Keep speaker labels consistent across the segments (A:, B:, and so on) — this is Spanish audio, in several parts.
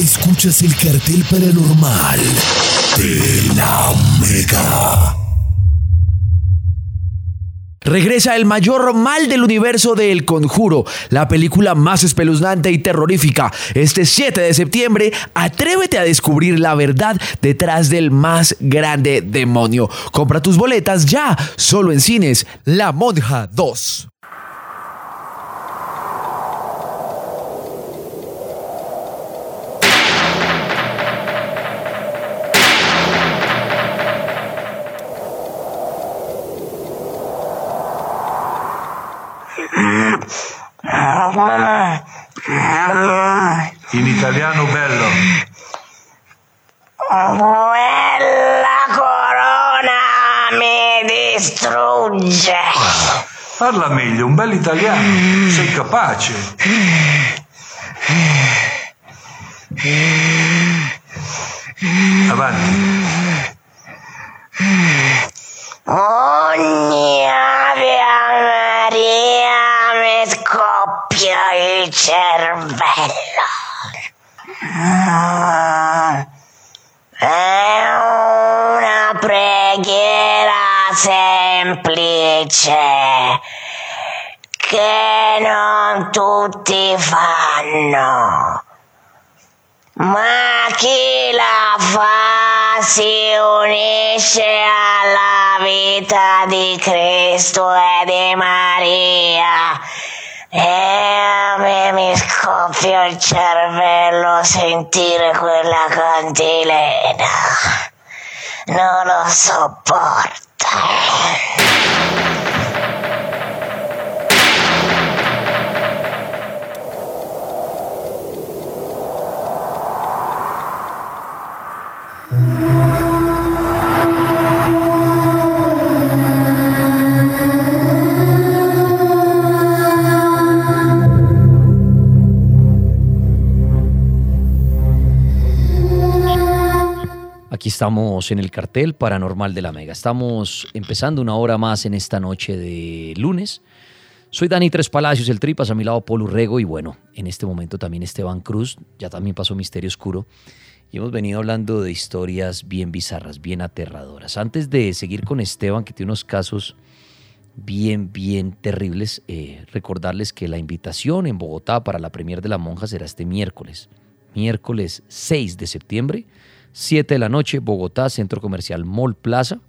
A: Escuchas el cartel paranormal de la Mega.
B: Regresa el mayor mal del universo de El Conjuro, la película más espeluznante y terrorífica. Este 7 de septiembre, atrévete a descubrir la verdad detrás del más grande demonio. Compra tus boletas ya, solo en cines, La Monja 2.
C: In italiano bello.
D: Quella corona mi distrugge.
C: Parla meglio, un bel italiano. Sei capace. Avanti.
D: Cervello. È una preghiera semplice che non tutti fanno. Ma chi la fa si unisce alla vita di Cristo e di Maria. E a me mi scoppia il cervello sentire quella cantilena. Non lo sopporto.
B: Aquí estamos en el cartel paranormal de la Mega. Estamos empezando una hora más en esta noche de lunes. Soy Dani Tres Palacios, el Tripas, a mi lado Polo Rego y bueno, en este momento también Esteban Cruz, ya también pasó Misterio Oscuro. Y hemos venido hablando de historias bien bizarras, bien aterradoras. Antes de seguir con Esteban, que tiene unos casos bien, bien terribles, eh, recordarles que la invitación en Bogotá para la premier de la monja será este miércoles, miércoles 6 de septiembre, 7 de la noche, Bogotá, Centro Comercial Mall Plaza.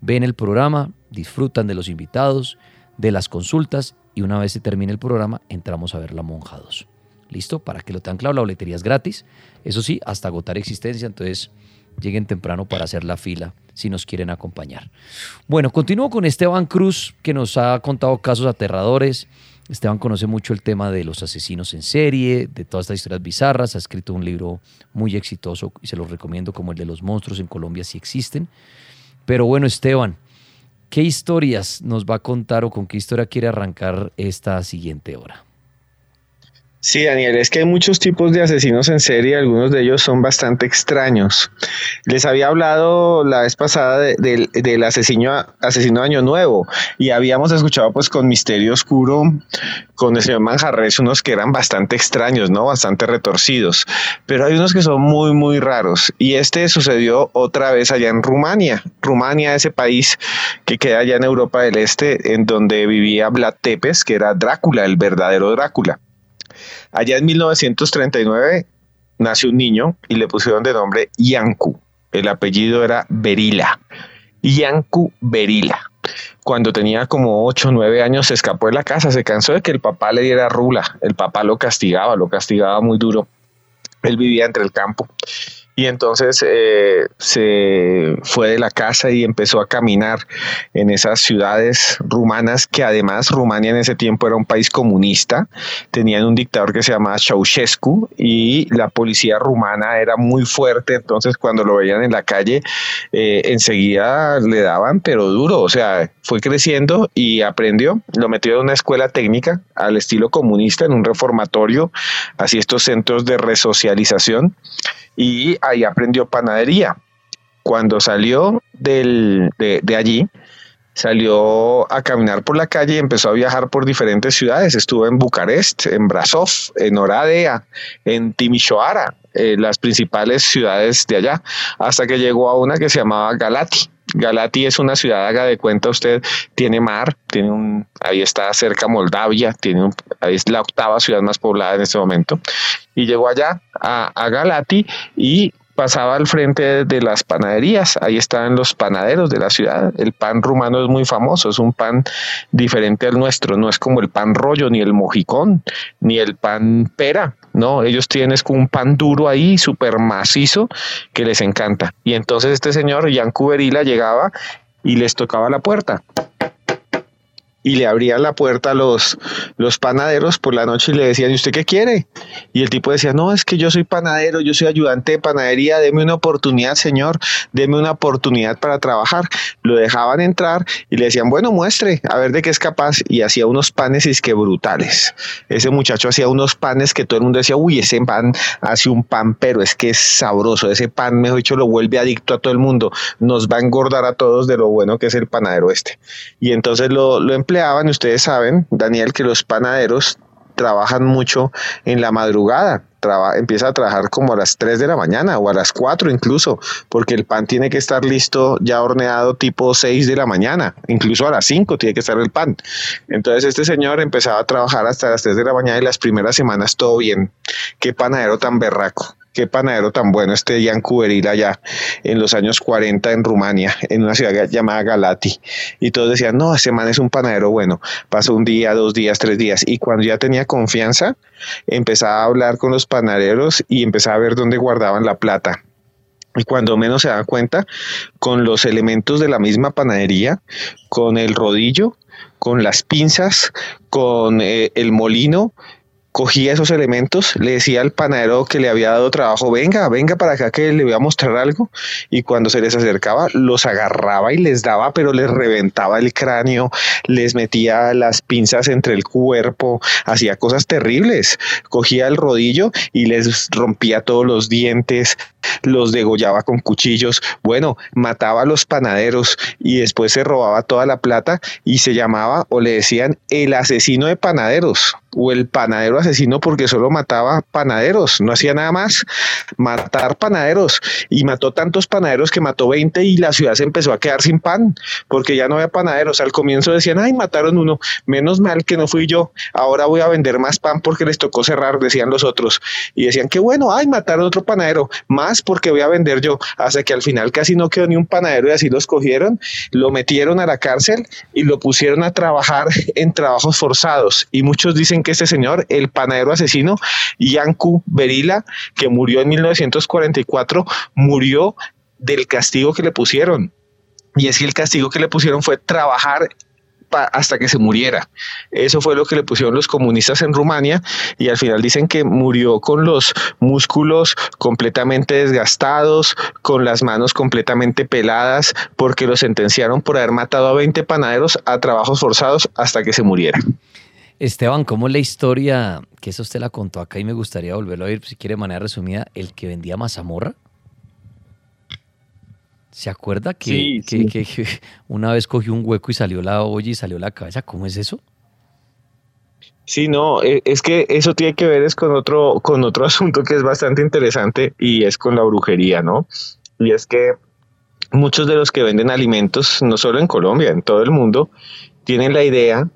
B: Ven el programa, disfrutan de los invitados, de las consultas y una vez se termine el programa, entramos a ver La Monja 2. ¿Listo? Para que lo tengan claro, la boletería es gratis. Eso sí, hasta agotar existencia, entonces lleguen temprano para hacer la fila si nos quieren acompañar. Bueno, continúo con Esteban Cruz, que nos ha contado casos aterradores. Esteban conoce mucho el tema de los asesinos en serie, de todas estas historias bizarras. Ha escrito un libro muy exitoso y se lo recomiendo como el de los monstruos en Colombia si existen. Pero bueno, Esteban, ¿qué historias nos va a contar o con qué historia quiere arrancar esta siguiente hora?
E: Sí, Daniel, es que hay muchos tipos de asesinos en serie, algunos de ellos son bastante extraños. Les había hablado la vez pasada de- del- asesino, asesino Año Nuevo y habíamos escuchado pues con Misterio Oscuro, con el señor Manjarres, unos que eran bastante extraños, ¿no? Bastante retorcidos. Pero hay unos que son muy, muy raros. Y este sucedió otra vez allá en Rumania. Rumania, ese país que queda allá en Europa del Este, en donde vivía Vlad Tepes, que era Drácula, el verdadero Drácula. Allá en 1939 nació un niño y le pusieron de nombre Yanku. El apellido era Berila. Yanku Berila. Cuando tenía como 8 o 9 años se escapó de la casa, se cansó de que el papá le diera rula. El papá lo castigaba, lo castigaba muy duro. Él vivía entre el campo y entonces eh, se fue de la casa y empezó a caminar en esas ciudades rumanas que además Rumania en ese tiempo era un país comunista, tenían un dictador que se llamaba Ceausescu y la policía rumana era muy fuerte, entonces cuando lo veían en la calle eh, enseguida le daban pero duro, o sea, fue creciendo y aprendió, lo metió en una escuela técnica al estilo comunista en un reformatorio, así estos centros de resocialización y ahí aprendió panadería. Cuando salió del, de, allí, salió a caminar por la calle y empezó a viajar por diferentes ciudades. Estuvo en Bucarest, en Brasov, en Oradea, en Timisoara, eh, las principales ciudades de allá, hasta que llegó a una que se llamaba Galati. Galati es una ciudad, haga de cuenta usted, tiene mar, tiene un, ahí está cerca Moldavia, tiene un, ahí es la octava ciudad más poblada en este momento. Y llegó allá a, a Galati y pasaba al frente de las panaderías, ahí estaban los panaderos de la ciudad. El pan rumano es muy famoso, es un pan diferente al nuestro, no es como el pan rollo, ni el mojicón, ni el pan pera, no, ellos tienen un pan duro ahí, súper macizo, que les encanta. Y entonces este señor, Jan Cuberila, llegaba y les tocaba la puerta y le abrían la puerta a los, los panaderos por la noche y le decían, ¿y usted qué quiere? Y el tipo decía, no, es que yo soy panadero, yo soy ayudante de panadería, deme una oportunidad, señor, deme una oportunidad para trabajar. Lo dejaban entrar y le decían, bueno, muestre, a ver de qué es capaz. Y hacía unos panes y es que brutales. Ese muchacho hacía unos panes que todo el mundo decía, uy, ese pan hace un pan, pero es que es sabroso. Ese pan, mejor dicho, lo vuelve adicto a todo el mundo. Nos va a engordar a todos de lo bueno que es el panadero este. Y entonces lo, lo ustedes saben, Daniel, que los panaderos trabajan mucho en la madrugada. empieza a trabajar como a las 3 de la mañana o a las 4 incluso, porque el pan tiene que estar listo ya horneado tipo 6 de la mañana, incluso a las 5 tiene que estar el pan. Entonces este señor empezaba a trabajar hasta las 3 de la mañana y las primeras semanas todo bien. Qué panadero tan berraco qué panadero tan bueno este Jan Cuberil allá en los años 40 en Rumania, en una ciudad llamada Galati. Y todos decían, no, ese man es un panadero bueno. Pasó un día, dos días, tres días. Y cuando ya tenía confianza, empezaba a hablar con los panaderos y empezaba a ver dónde guardaban la plata. Y cuando menos se da cuenta, con los elementos de la misma panadería, con el rodillo, con las pinzas, con eh, el molino, cogía esos elementos, le decía al panadero que le había dado trabajo, venga, venga para acá que le voy a mostrar algo, y cuando se les acercaba, los agarraba y les daba, pero les reventaba el cráneo, les metía las pinzas entre el cuerpo, hacía cosas terribles, cogía el rodillo y les rompía todos los dientes, los degollaba con cuchillos, bueno, mataba a los panaderos y después se robaba toda la plata y se llamaba o le decían el asesino de panaderos o el panadero asesino porque solo mataba panaderos, no hacía nada más, matar panaderos y mató tantos panaderos que mató 20 y la ciudad se empezó a quedar sin pan porque ya no había panaderos. Al comienzo decían, ay, mataron uno, menos mal que no fui yo, ahora voy a vender más pan porque les tocó cerrar, decían los otros. Y decían, qué bueno, ay, mataron otro panadero, más porque voy a vender yo, hasta que al final casi no quedó ni un panadero y así los cogieron, lo metieron a la cárcel y lo pusieron a trabajar en trabajos forzados. Y muchos dicen que este señor, el panadero asesino, Yanku Berila, que murió en 1944, murió del castigo que le pusieron. Y es que el castigo que le pusieron fue trabajar hasta que se muriera. Eso fue lo que le pusieron los comunistas en Rumania y al final dicen que murió con los músculos completamente desgastados, con las manos completamente peladas, porque lo sentenciaron por haber matado a 20 panaderos a trabajos forzados hasta que se muriera.
B: Esteban, ¿cómo es la historia? Que eso usted la contó acá y me gustaría volverlo a oír, si quiere de manera resumida, el que vendía mazamorra. ¿Se acuerda que, una vez cogió un hueco y salió la olla y salió la cabeza? ¿Cómo es eso?
E: Sí, no, e, es que eso tiene que ver es con otro, con otro asunto que es bastante interesante y es con la brujería, ¿no? Y es que muchos de los que venden alimentos, no solo en Colombia, en todo el mundo, tienen la idea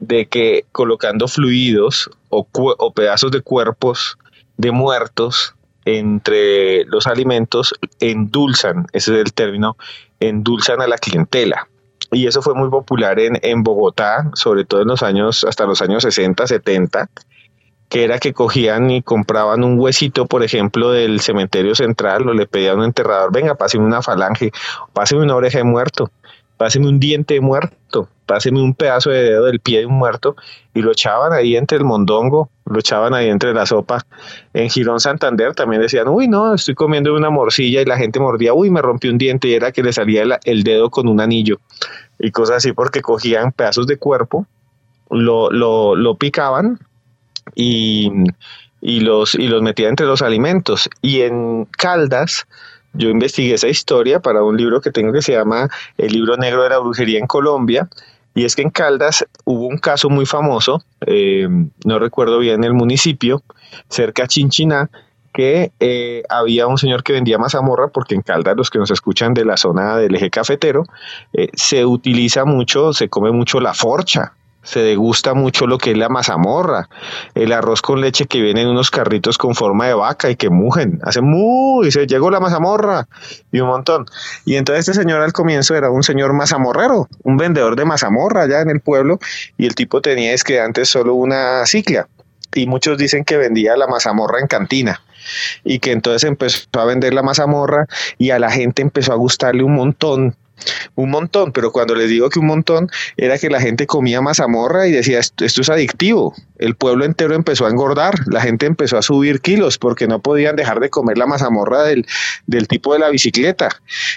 E: de que colocando fluidos o, o pedazos de cuerpos de muertos entre los alimentos endulzan, ese es el término, endulzan a la clientela. Y eso fue muy popular en, en Bogotá, sobre todo en los años, hasta los años 60, 70. que era que cogían y compraban un huesito, por ejemplo, del cementerio central, o le pedían a un enterrador, venga, páseme una falange, páseme una oreja de muerto, páseme un diente de muerto, páseme un pedazo de dedo del pie de un muerto, y lo echaban ahí entre el mondongo, lo echaban ahí entre la sopa. En Girón Santander también decían, uy, no, estoy comiendo una morcilla y la gente mordía, uy, me rompió un diente y era que le salía el, dedo con un anillo y cosas así porque cogían pedazos de cuerpo, lo, lo, lo picaban y, y, los, y los metían entre los alimentos. Y en Caldas, yo investigué esa historia para un libro que tengo que se llama El libro negro de la brujería en Colombia y es que en Caldas hubo un caso muy famoso, eh, no recuerdo bien el municipio, cerca de Chinchiná, que eh, había un señor que vendía mazamorra, porque en Caldas, los que nos escuchan de la zona del eje cafetero, eh, se utiliza mucho, se come mucho la forcha se degusta mucho lo que es la mazamorra, el arroz con leche que viene en unos carritos con forma de vaca y que mugen, hace muy, y se llegó la mazamorra y un montón. Y entonces este señor al comienzo era un señor mazamorrero, un vendedor de mazamorra allá en el pueblo y el tipo tenía es que antes solo una cicla y muchos dicen que vendía la mazamorra en cantina y que entonces empezó a vender la mazamorra y a la gente empezó a gustarle un montón un montón, pero cuando les digo que un montón era que la gente comía mazamorra y decía esto, es adictivo. El pueblo entero empezó a engordar, la gente empezó a subir kilos porque no podían dejar de comer la mazamorra del, del tipo de la bicicleta.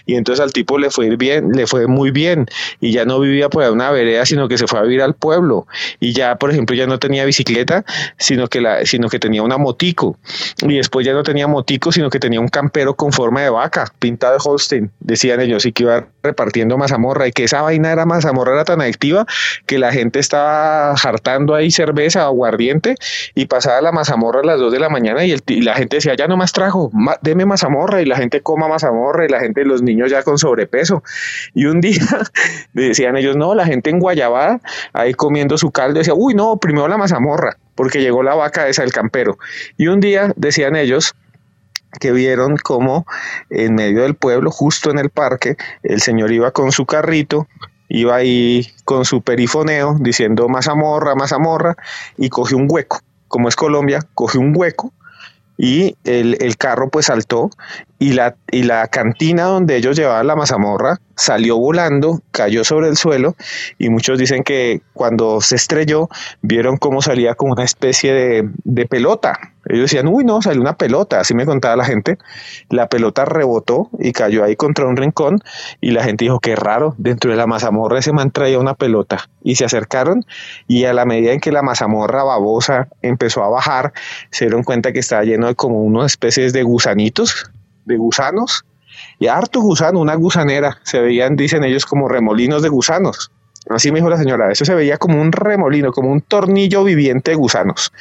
E: Y entonces al tipo le fue bien, le fue muy bien y ya no vivía por una vereda, sino que se fue a vivir al pueblo. Y ya, por ejemplo, ya no tenía bicicleta, sino que la, sino que tenía una motico. Y después ya no tenía motico, sino que tenía un campero con forma de vaca, pintado de Holstein, decían ellos, y que iba a repartiendo mazamorra y que esa vaina era mazamorra era tan adictiva que la gente estaba hartando ahí cerveza o aguardiente y pasaba la mazamorra a las 2 de la mañana y, la gente decía, ya no más trajo, deme mazamorra y la gente coma mazamorra y la gente, los niños ya con sobrepeso. Y un día decían ellos, no, la gente en Guayabada ahí comiendo su caldo decía, uy, no, primero la mazamorra porque llegó la vaca esa del campero. Y un día decían ellos, que vieron cómo en medio del pueblo, justo en el parque, el señor iba con su carrito, iba ahí con su perifoneo diciendo mazamorra, mazamorra, y cogió un hueco. Como es Colombia, cogió un hueco y el, el, carro pues saltó y la, y la cantina donde ellos llevaban la mazamorra salió volando, cayó sobre el suelo y muchos dicen que cuando se estrelló vieron cómo salía como una especie de, de pelota. Ellos decían, uy, no, salió una pelota, así me contaba la gente. La pelota rebotó y cayó ahí contra un rincón y la gente dijo, qué raro, dentro de la mazamorra ese man traía una pelota. Y se acercaron y a la medida en que la mazamorra babosa empezó a bajar, se dieron cuenta que estaba lleno de como unas especies de gusanitos de gusanos y harto gusano, una gusanera. Se veían, dicen ellos, como remolinos de gusanos. Así me dijo la señora, eso se veía como un remolino, como un tornillo viviente de gusanos.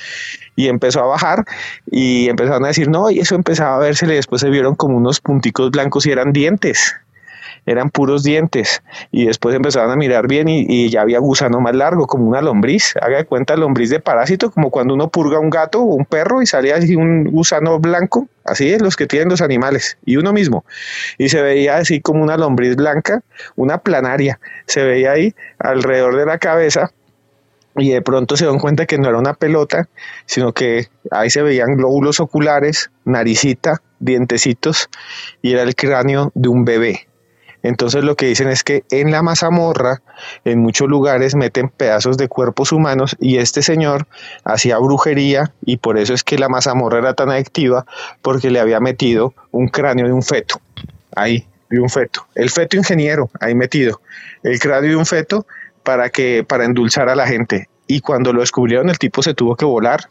E: Y empezó a bajar y empezaron a decir, no, y eso empezaba a verse después se vieron como unos punticos blancos y eran dientes eran puros dientes. Y después empezaron a mirar bien y, ya había gusano más largo, como una lombriz, haga de cuenta lombriz de parásito, como cuando uno purga un gato o un perro y salía así un gusano blanco, así es los que tienen los animales y uno mismo, y se veía así como una lombriz blanca, una planaria, se veía ahí alrededor de la cabeza y de pronto se dan cuenta que no era una pelota, sino que ahí se veían glóbulos oculares, naricita, dientecitos y era el cráneo de un bebé. Entonces lo que dicen es que en la mazamorra, en muchos lugares meten pedazos de cuerpos humanos y este señor hacía brujería y por eso es que la mazamorra era tan adictiva porque le había metido un cráneo de un feto, ahí, de un feto. El feto ingeniero, ahí metido. El cráneo de un feto para que para endulzar a la gente. Y cuando lo descubrieron el tipo se tuvo que volar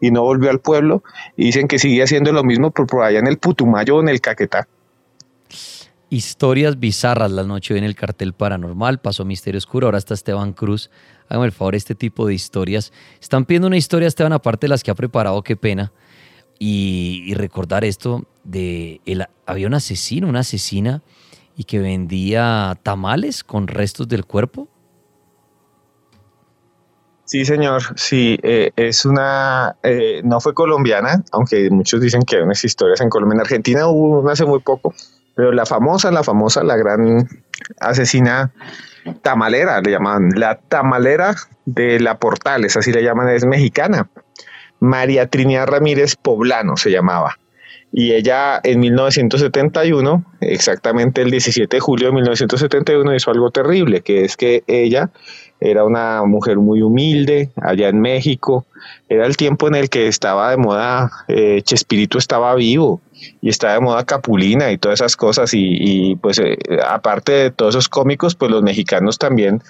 E: y no volvió al pueblo y dicen que sigue haciendo lo mismo por allá en el Putumayo o en el Caquetá.
B: Historias bizarras la noche en el cartel paranormal, pasó Misterio Oscuro, ahora está Esteban Cruz. Hágame el favor, este tipo de historias. Están pidiendo una historia, Esteban, aparte de las que ha preparado, qué pena. Y, recordar esto de, había un asesino, una asesina, y que vendía tamales con restos del cuerpo.
E: Sí, señor, sí, eh, es una, eh, no fue colombiana, aunque muchos dicen que hay unas historias en Colombia. En Argentina hubo una hace muy poco, pero la famosa, la famosa, la gran asesina tamalera, le llaman, la tamalera de la Portales, así le llaman, es mexicana. María Trinidad Ramírez Poblano se llamaba. Y ella en 1971, exactamente el 17 de julio de 1971, hizo algo terrible, que es que ella era una mujer muy humilde allá en México. Era el tiempo en el que estaba de moda, eh, Chespirito estaba vivo y estaba de moda Capulina y todas esas cosas. Y, pues eh, aparte de todos esos cómicos, pues los mexicanos también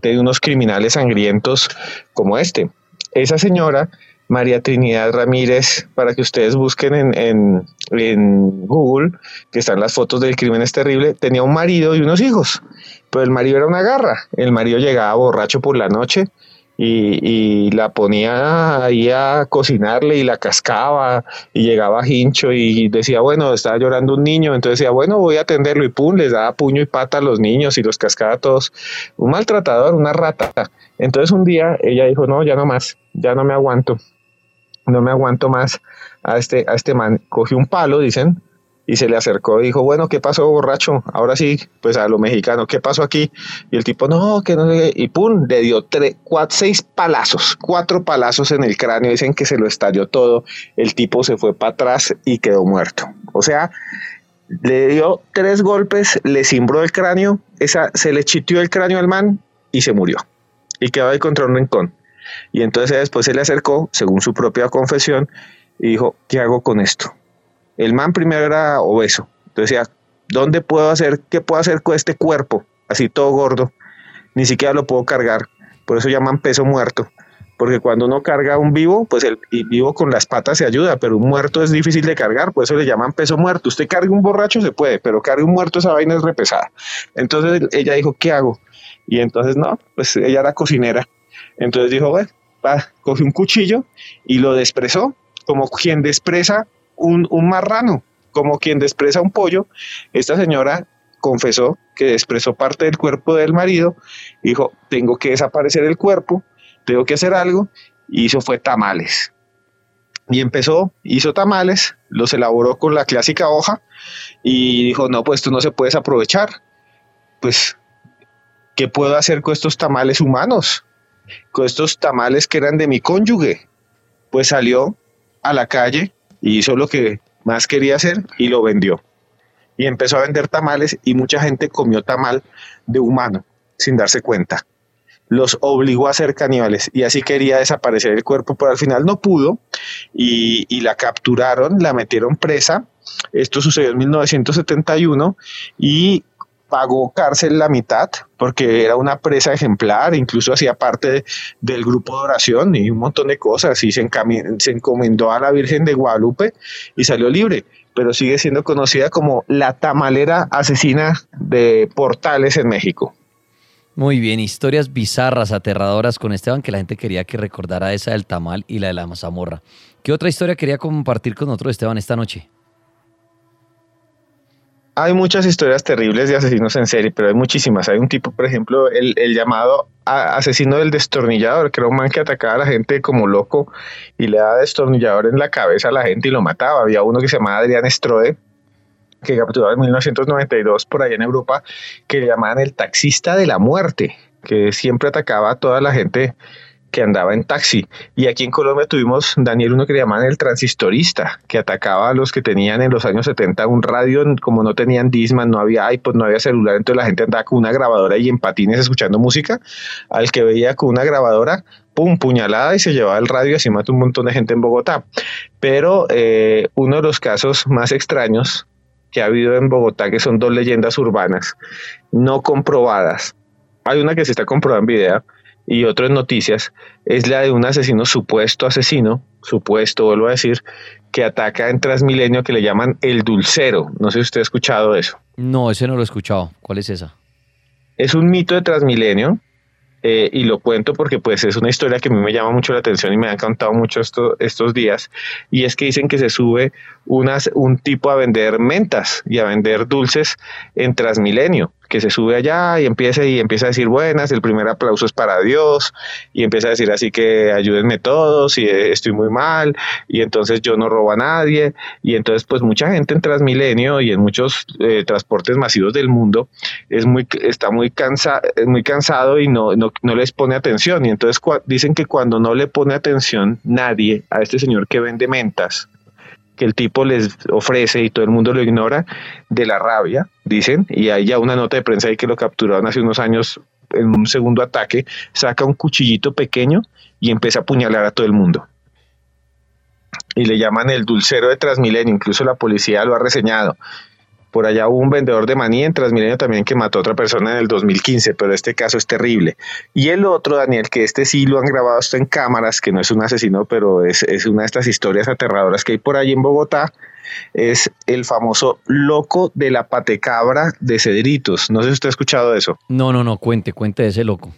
E: tenido unos criminales sangrientos como este. Esa señora María Trinidad Ramírez, para que ustedes busquen en, en, Google, que están las fotos del crimen es terrible, tenía un marido y unos hijos, pero el marido era una garra, el marido llegaba borracho por la noche y, la ponía ahí a cocinarle y la cascaba y llegaba hincho y decía, bueno, estaba llorando un niño, entonces decía, bueno, voy a atenderlo y pum, les daba puño y pata a los niños y los cascaba a todos. Un maltratador, una rata. Entonces un día ella dijo, no, ya no más, ya no me aguanto no me aguanto más a este, a este man. Cogió un palo, dicen, y se le acercó y dijo, bueno, ¿qué pasó, borracho? Ahora sí, pues a lo mexicano, ¿qué pasó aquí? Y el tipo, no, que no sé Y pum, le dio tres, cuatro, seis palazos, cuatro palazos en el cráneo. Dicen que se lo estalló todo. El tipo se fue para atrás y quedó muerto. O sea, le dio tres golpes, le cimbró el cráneo, esa, se le chitió el cráneo al man y se murió. Y quedó ahí contra un rincón. Y entonces después se le acercó, según su propia confesión, y dijo, ¿qué hago con esto? El man primero era obeso. Entonces decía, ¿dónde puedo hacer, qué puedo hacer con este cuerpo? Así todo gordo. Ni siquiera lo puedo cargar. Por eso llaman peso muerto. Porque cuando uno carga un vivo, pues el vivo con las patas se ayuda, pero un muerto es difícil de cargar, por eso le llaman peso muerto. Usted carga un borracho se puede, pero carga un muerto esa vaina es repesada. Entonces ella dijo, ¿qué hago? Y entonces no, pues ella era cocinera entonces dijo, bueno, va, cogió un cuchillo y lo despresó, como quien despresa un, marrano, como quien despresa un pollo. Esta señora confesó que despresó parte del cuerpo del marido, dijo, tengo que desaparecer el cuerpo, tengo que hacer algo, y hizo fue tamales. Y empezó, hizo tamales, los elaboró con la clásica hoja y dijo, no, pues esto no se puede aprovechar. Pues, ¿qué puedo hacer con estos tamales humanos? con estos tamales que eran de mi cónyuge. Pues salió a la calle y hizo lo que más quería hacer y lo vendió. Y empezó a vender tamales y mucha gente comió tamal de humano sin darse cuenta. Los obligó a ser caníbales y así quería desaparecer el cuerpo, pero al final no pudo y, la capturaron, la metieron presa. Esto sucedió en 1971 y pagó cárcel la mitad porque era una presa ejemplar, incluso hacía parte del grupo de oración y un montón de cosas y se, se encomendó a la Virgen de Guadalupe y salió libre, pero sigue siendo conocida como la tamalera asesina de Portales en México.
B: Muy bien, historias bizarras, aterradoras con Esteban, que la gente quería que recordara esa del tamal y la de la mazamorra. ¿Qué otra historia quería compartir con nosotros, Esteban, esta noche?
E: Hay muchas historias terribles de asesinos en serie, pero hay muchísimas. Hay un tipo, por ejemplo, el, llamado asesino del destornillador, que era un man que atacaba a la gente como loco y le daba destornillador en la cabeza a la gente y lo mataba. Había uno que se llamaba Adrián Strode, que capturó en 1992 por allá en Europa, que le llamaban el taxista de la muerte, que siempre atacaba a toda la gente que andaba en taxi. Y aquí en Colombia tuvimos, Daniel, uno que le llamaban el transistorista, que atacaba a los que tenían en los años 70 un radio, como no tenían Disman, no había iPod, no había celular, entonces la gente andaba con una grabadora y en patines escuchando música. Al que veía con una grabadora, pum, puñalada y se llevaba el radio, así mató un montón de gente en Bogotá. Pero eh, uno de los casos más extraños que ha habido en Bogotá, que son dos leyendas urbanas no comprobadas. Hay una que se está comprobando en video, y otras noticias es la de un asesino, supuesto asesino, supuesto, vuelvo a decir, que ataca en Transmilenio que le llaman el dulcero. No sé si usted ha escuchado eso.
B: No, ese no lo he escuchado. ¿Cuál es esa?
E: Es un mito de Transmilenio eh, y lo cuento porque pues es una historia que a mí me llama mucho la atención y me han contado mucho estos días y es que dicen que se sube unas, un tipo a vender mentas y a vender dulces en Transmilenio que se sube allá y empieza y empieza a decir buenas, el primer aplauso es para Dios y empieza a decir así que ayúdenme todos y eh, estoy muy mal y entonces yo no robo a nadie y entonces pues mucha gente en Transmilenio y en muchos eh, transportes masivos del mundo es muy está muy cansa, muy cansado y no, no, no les pone atención y entonces dicen que cuando no le pone atención nadie a este señor que vende mentas que el tipo les ofrece y todo el mundo lo ignora de la rabia, dicen, y hay ya una nota de prensa ahí que lo capturaron hace unos años en un segundo ataque, saca un cuchillito pequeño y empieza a apuñalar a todo el mundo. Y le llaman el dulcero de Transmilenio, incluso la policía lo ha reseñado. Por allá hubo un vendedor de maní en Transmilenio también que mató a otra persona en el 2015, pero este caso es terrible. Y el otro, Daniel, que este sí lo han grabado esto en cámaras, que no es un asesino, pero es, es una de estas historias aterradoras que hay por ahí en Bogotá, es el famoso loco de la patecabra de Cedritos. No sé si usted ha escuchado eso.
B: No, no, no, cuente, cuente de ese loco.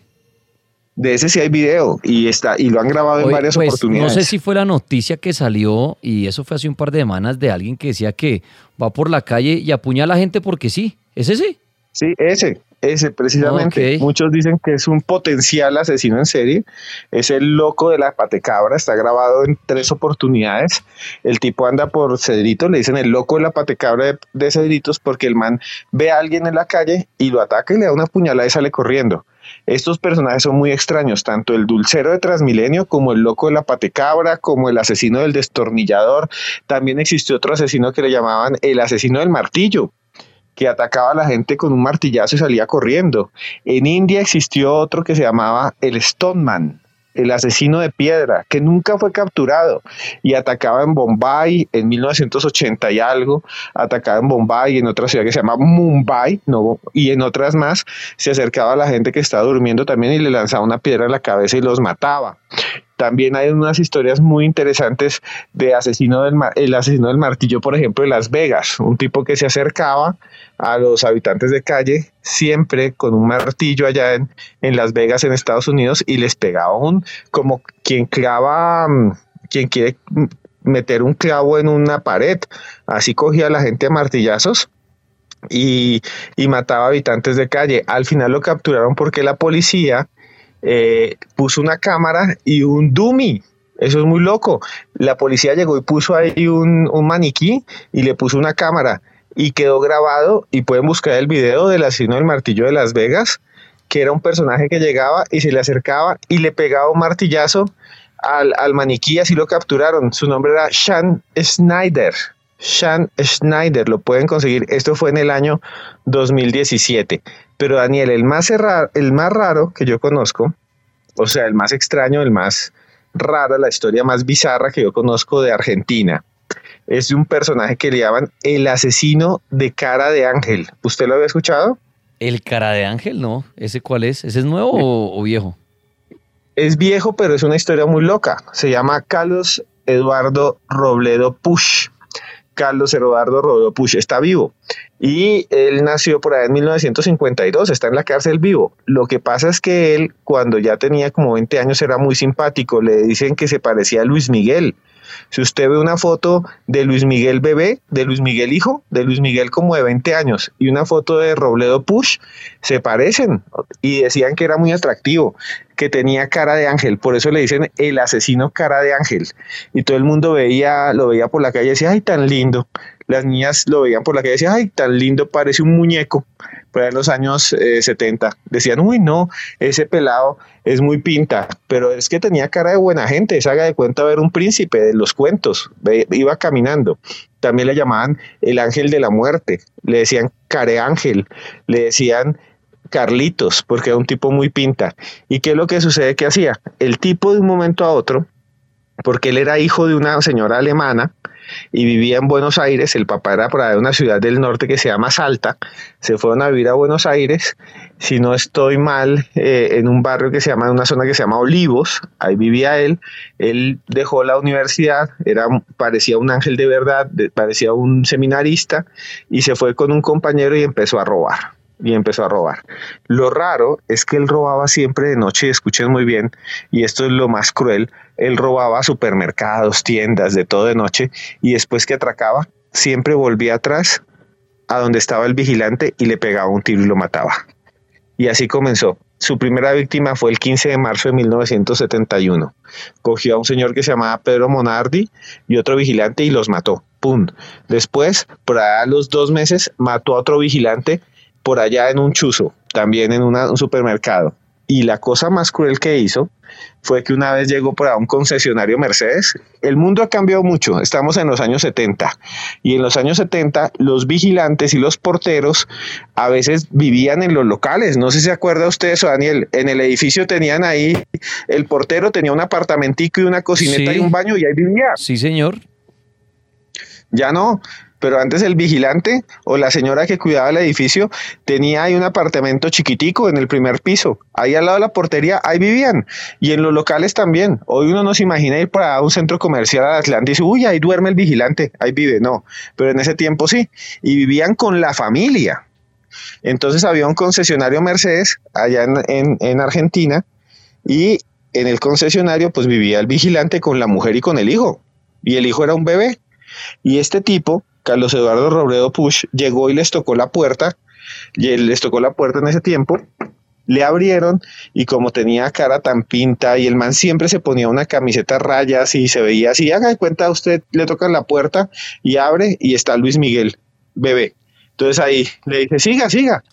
E: De ese sí hay video y está y lo han grabado en varias
B: pues,
E: oportunidades.
B: No sé si fue la noticia que salió y eso fue hace un par de semanas de alguien que decía que va por la calle y apuñala a la gente porque sí. ¿Es ese?
E: Sí, ese, ese precisamente. Muchos dicen que es un potencial asesino en serie. Es el loco de la patecabra. Está grabado en tres oportunidades. El tipo anda por Cedritos. Le dicen el loco de la patecabra de, de Cedritos porque el man ve a alguien en la calle y lo ataca y le da una puñalada y sale corriendo. Estos personajes son muy extraños, tanto el dulcero de Transmilenio como el loco de la patecabra, como el asesino del destornillador. También existió otro asesino que le llamaban el asesino del martillo que atacaba a la gente con un martillazo y salía corriendo. En India existió otro que se llamaba el Stoneman, el asesino de piedra, que nunca fue capturado y atacaba en Bombay en 1980 y algo, atacaba en Bombay en otra ciudad que se llama Mumbai, no, y en otras más, se acercaba a la gente que estaba durmiendo también y le lanzaba una piedra en la cabeza y los mataba. También hay unas historias muy interesantes de asesino del, el asesino del martillo, por ejemplo, de Las Vegas, un tipo que se acercaba a los habitantes de calle siempre con un martillo allá en, en Las Vegas, en Estados Unidos, y les pegaba un, como quien clava, mm, quien quiere meter un clavo en una pared, así cogía a la gente a martillazos. Y, y mataba habitantes de calle. Al final lo capturaron porque la policía eh, puso una cámara y un dummy. Eso es muy loco. La policía llegó y puso ahí un, maniquí y le puso una cámara y quedó grabado y pueden buscar el video del asesino del martillo de Las Vegas, que era un personaje que llegaba y se le acercaba y le pegaba un martillazo al, al maniquí, así lo capturaron. Su nombre era Sean Snyder. Sean Schneider, lo pueden conseguir. Esto fue en el año 2017. Pero Daniel, el más, el más raro que yo conozco, o sea, el más extraño, el más raro, la historia más bizarra que yo conozco de Argentina, es de un personaje que le llaman el asesino de cara de ángel. ¿Usted lo había escuchado?
B: El cara de ángel, no. ¿Ese cuál es? ¿Ese es nuevo o, o viejo?
E: Es viejo, pero es una historia muy loca. Se llama Carlos Eduardo Robledo Push. Carlos Eduardo Rodó Puch está vivo. Y él nació por ahí en 1952, está en la cárcel vivo. Lo que pasa es que él, cuando ya tenía como 20 años, era muy simpático. Le dicen que se parecía a Luis Miguel. Si usted ve una foto de Luis Miguel bebé, de Luis Miguel hijo, de Luis Miguel como de 20 años y una foto de Robledo Push, se parecen y decían que era muy atractivo, que tenía cara de ángel, por eso le dicen el asesino cara de ángel. Y todo el mundo veía, lo veía por la calle y decía, ay, tan lindo. Las niñas lo veían por la calle y decían, ay, tan lindo, parece un muñeco. Por en los años 70 eh, decían, uy, no, ese pelado es muy pinta, pero es que tenía cara de buena gente, se haga de cuenta ver un príncipe de los cuentos, iba caminando. También le llamaban el ángel de la muerte, le decían care ángel, le decían Carlitos, porque era un tipo muy pinta. ¿Y qué es lo que sucede que hacía? El tipo de un momento a otro, porque él era hijo de una señora alemana, y vivía en Buenos Aires. El papá era de una ciudad del norte que se llama Salta. Se fueron a vivir a Buenos Aires. Si no estoy mal, eh, en un barrio que se llama, en una zona que se llama Olivos. Ahí vivía él. Él dejó la universidad, era, parecía un ángel de verdad, parecía un seminarista y se fue con un compañero y empezó a robar y empezó a robar. Lo raro es que él robaba siempre de noche, escuchen muy bien, y esto es lo más cruel, él robaba supermercados, tiendas, de todo de noche, y después que atracaba, siempre volvía atrás a donde estaba el vigilante y le pegaba un tiro y lo mataba. Y así comenzó. Su primera víctima fue el 15 de marzo de 1971. Cogió a un señor que se llamaba Pedro Monardi y otro vigilante y los mató. ¡Pum! Después, por a los dos meses, mató a otro vigilante por allá en un chuzo, también en un supermercado. Y la cosa más cruel que hizo fue que una vez llegó para un concesionario Mercedes. El mundo ha cambiado mucho, estamos en los años 70 y en los años 70 los vigilantes y los porteros a veces vivían en los locales. No sé si se acuerda usted eso, Daniel. En el edificio tenían ahí, el portero tenía un apartamentico y una cocineta y un baño y ahí vivía.
B: Sí, señor.
E: Ya no, pero antes el vigilante o la señora que cuidaba el edificio tenía ahí un apartamento chiquitico en el primer piso. Ahí al lado de la portería, ahí vivían. Y en los locales también. Hoy uno no se imagina ir para un centro comercial a Atlanta y uy, ahí duerme el vigilante, ahí vive. No, pero en ese tiempo sí. Y vivían con la familia. Entonces había un concesionario Mercedes allá en, en Argentina y en el concesionario pues vivía el vigilante con la mujer y con el hijo. Y el hijo era un bebé. Y este tipo Carlos Eduardo Robredo Push llegó y les tocó la puerta, y les tocó la puerta en ese tiempo, le abrieron y como tenía cara tan pinta y el man siempre se ponía una camiseta rayas y se veía así, haga de cuenta usted le toca la puerta y abre y está Luis Miguel, bebé. Entonces ahí le dice, siga, siga.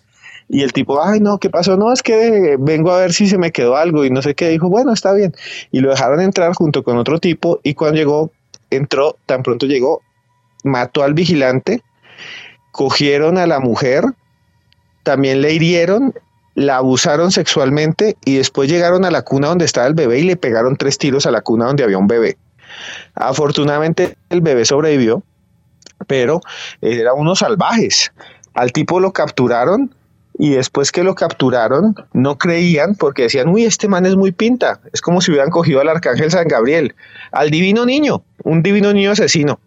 E: Y el tipo, ay, no, ¿qué pasó? No, es que vengo a ver si se me quedó algo y no sé qué. Dijo, bueno, está bien. Y lo dejaron entrar junto con otro tipo y cuando llegó, entró, tan pronto llegó, mató al vigilante, cogieron a la mujer, también le hirieron, la abusaron sexualmente y después llegaron a la cuna donde estaba el bebé y le pegaron tres tiros a la cuna donde había un bebé. Afortunadamente el bebé sobrevivió, pero eran unos salvajes. Al tipo lo capturaron y después que lo capturaron no creían porque decían, uy, este man es muy pinta. Es como si hubieran cogido al arcángel San Gabriel, al divino niño, un divino niño asesino.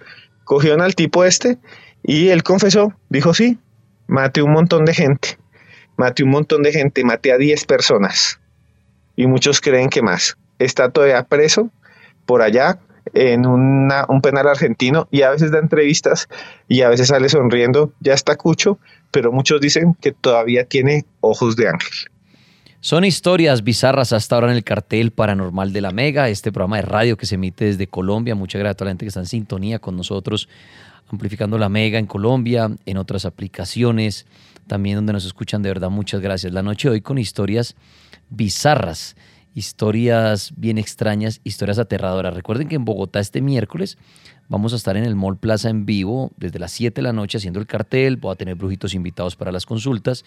E: Cogieron al tipo este y él confesó, dijo sí, maté un montón de gente, maté un montón de gente, maté a 10 personas y muchos creen que más. Está todavía preso por allá en un penal argentino y a veces da entrevistas y a veces sale sonriendo, ya está cucho, pero muchos dicen que todavía tiene ojos de ángel.
B: Son historias bizarras hasta ahora en el cartel paranormal de la Mega, este programa de radio que se emite desde Colombia. Muchas gracias a toda la gente que está en sintonía con nosotros, amplificando la Mega en Colombia, en otras aplicaciones, también donde nos escuchan. De verdad, muchas gracias. La noche de hoy con historias bizarras, historias bien extrañas, historias aterradoras. Recuerden que en Bogotá este miércoles Vamos a estar en el Mall Plaza en vivo desde las 7 de la noche haciendo el cartel. Voy a tener brujitos invitados para las consultas.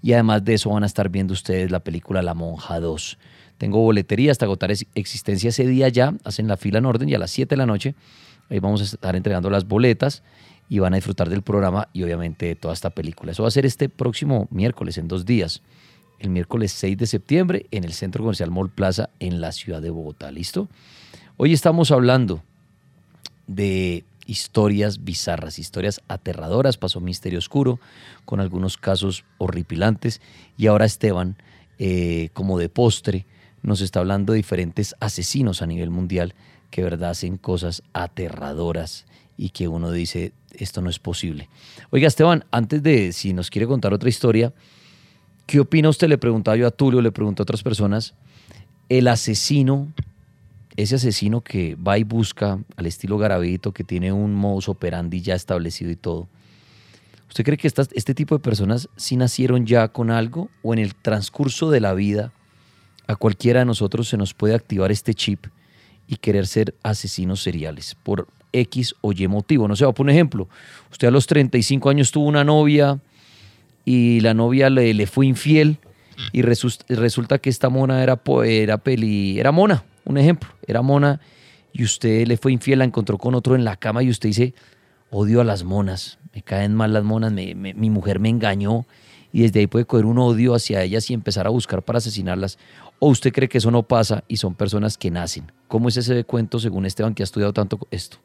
B: Y además de eso van a estar viendo ustedes la película La Monja 2. Tengo boletería hasta agotar existencia ese día ya. Hacen la fila en orden y a las 7 de la noche ahí vamos a estar entregando las boletas y van a disfrutar del programa y obviamente de toda esta película. Eso va a ser este próximo miércoles, en dos días. El miércoles 6 de septiembre en el Centro Comercial Mall Plaza en la ciudad de Bogotá. ¿Listo? Hoy estamos hablando de historias bizarras, historias aterradoras. Pasó Misterio Oscuro con algunos casos horripilantes. Y ahora Esteban, eh, como de postre, nos está hablando de diferentes asesinos a nivel mundial que verdad hacen cosas aterradoras y que uno dice, esto no es posible. Oiga, Esteban, antes de, si nos quiere contar otra historia, ¿qué opina usted? Le preguntaba yo a Tulio, le pregunto a otras personas, el asesino ese asesino que va y busca al estilo Garavito, que tiene un modus operandi ya establecido y todo, ¿usted cree que este tipo de personas sí nacieron ya con algo o en el transcurso de la vida a cualquiera de nosotros se nos puede activar este chip y querer ser asesinos seriales por X o Y motivo? No sé, por un ejemplo, usted a los 35 años tuvo una novia y la novia le, le fue infiel y resulta que esta mona era, era, peli, era mona un ejemplo, era mona y usted le fue infiel, la encontró con otro en la cama y usted dice, odio a las monas, me caen mal las monas, mi mujer me engañó y desde ahí puede coger un odio hacia ellas y empezar a buscar para asesinarlas. ¿O usted cree que eso no pasa y son personas que nacen? ¿Cómo es ese cuento según Esteban que ha estudiado tanto esto?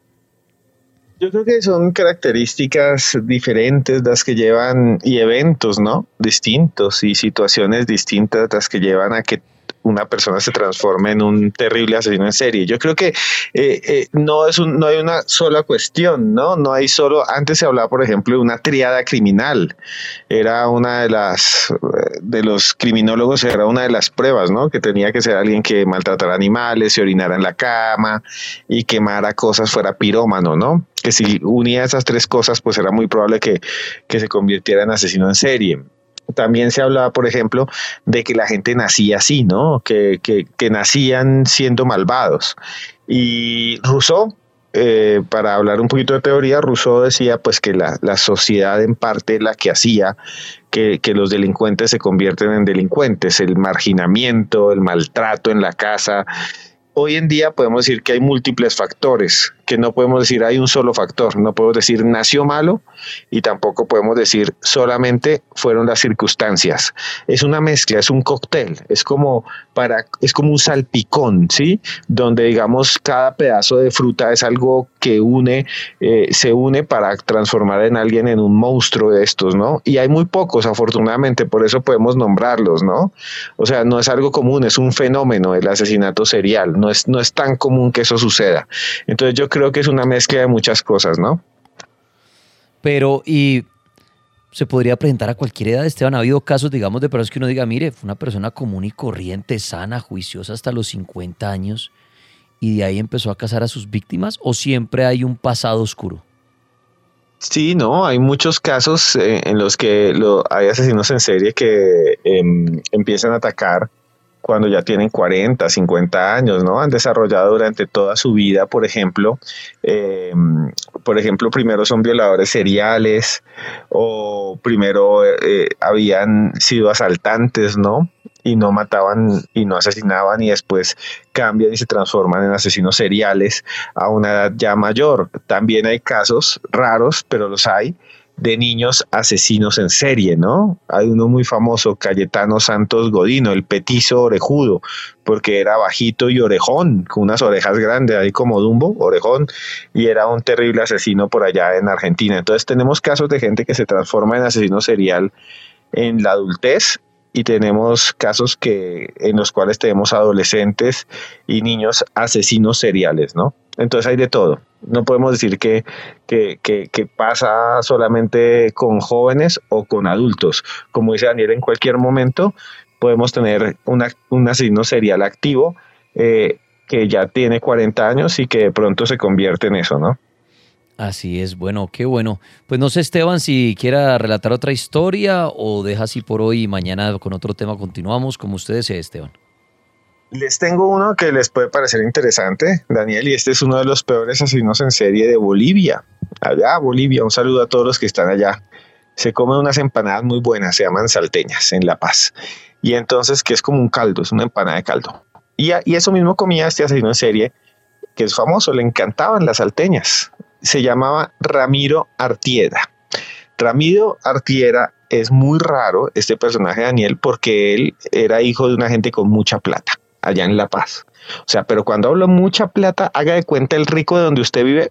E: Yo creo que son características diferentes las que llevan y eventos, ¿no? Distintos y situaciones distintas las que llevan a que una persona se transforme en un terrible asesino en serie. Yo creo que eh, eh, no es un, no hay una sola cuestión, ¿no? No hay solo, antes se hablaba, por ejemplo, de una triada criminal. Era una de las, de los criminólogos, era una de las pruebas, ¿no? Que tenía que ser alguien que maltratara animales, se orinara en la cama y quemara cosas, fuera pirómano, ¿no? Que si unía esas tres cosas, pues era muy probable que, que se convirtiera en asesino en serie también se hablaba, por ejemplo, de que la gente nacía así, ¿no? Que, nacían siendo malvados. Y Rousseau, eh, para hablar un poquito de teoría, Rousseau decía pues que la, sociedad en parte la que hacía que, que, los delincuentes se convierten en delincuentes, el marginamiento, el maltrato en la casa. Hoy en día podemos decir que hay múltiples factores que no podemos decir hay un solo factor, no podemos decir nació malo y tampoco podemos decir solamente fueron las circunstancias. Es una mezcla, es un cóctel, es como para es como un salpicón, ¿sí? Donde digamos cada pedazo de fruta es algo que une eh, se une para transformar en alguien en un monstruo de estos, ¿no? Y hay muy pocos afortunadamente, por eso podemos nombrarlos, ¿no? O sea, no es algo común, es un fenómeno el asesinato serial, no es no es tan común que eso suceda. Entonces yo creo creo que es una mezcla de muchas cosas, ¿no?
B: Pero, y se podría presentar a cualquier edad, Esteban. Ha habido casos, digamos, de personas que uno diga, mire, fue una persona común y corriente, sana, juiciosa hasta los 50 años y de ahí empezó a cazar a sus víctimas o siempre hay un pasado oscuro?
E: Sí, no, hay muchos casos eh, en los que hay asesinos en serie que em, empiezan a atacar cuando ya tienen 40, 50 años, ¿no? Han desarrollado durante toda su vida, por ejemplo, eh, por ejemplo, primero son violadores seriales o primero eh, habían sido asaltantes, ¿no? Y no mataban y no asesinaban y después cambian y se transforman en asesinos seriales a una edad ya mayor. También hay casos raros, pero los hay, de niños asesinos en serie, ¿no? Hay uno muy famoso, Cayetano Santos Godino, el petizo orejudo, porque era bajito y orejón, con unas orejas grandes, ahí como Dumbo, orejón, y era un terrible asesino por allá en Argentina. Entonces tenemos casos de gente que se transforma en asesino serial en la adultez y tenemos casos que en los cuales tenemos adolescentes y niños asesinos seriales, ¿no? Entonces hay de todo. No podemos decir que, que, que, pasa solamente con jóvenes o con adultos. Como dice Daniel, en cualquier momento podemos tener un asesino serial activo eh, que ya tiene 40 años y que de pronto se convierte en eso, ¿no?
B: Así es, bueno, qué bueno. Pues no sé, Esteban, si quiera relatar otra historia o deja así por hoy y mañana con otro tema continuamos, como ustedes Esteban.
E: Les tengo uno que les puede parecer interesante, Daniel, y este es uno de los peores asesinos en serie de Bolivia. Allá, Bolivia, un saludo a todos los que están allá. Se comen unas empanadas muy buenas, se llaman salteñas en La Paz. Y entonces, que es como un caldo, es una empanada de caldo. Y, y eso mismo comía este asesino en serie, que es famoso, le encantaban las salteñas se llamaba Ramiro Artieda. Ramiro Artieda es muy raro, este personaje Daniel, porque él era hijo de una gente con mucha plata, allá en La Paz. O sea, pero cuando hablo mucha plata, haga de cuenta el rico de donde usted vive,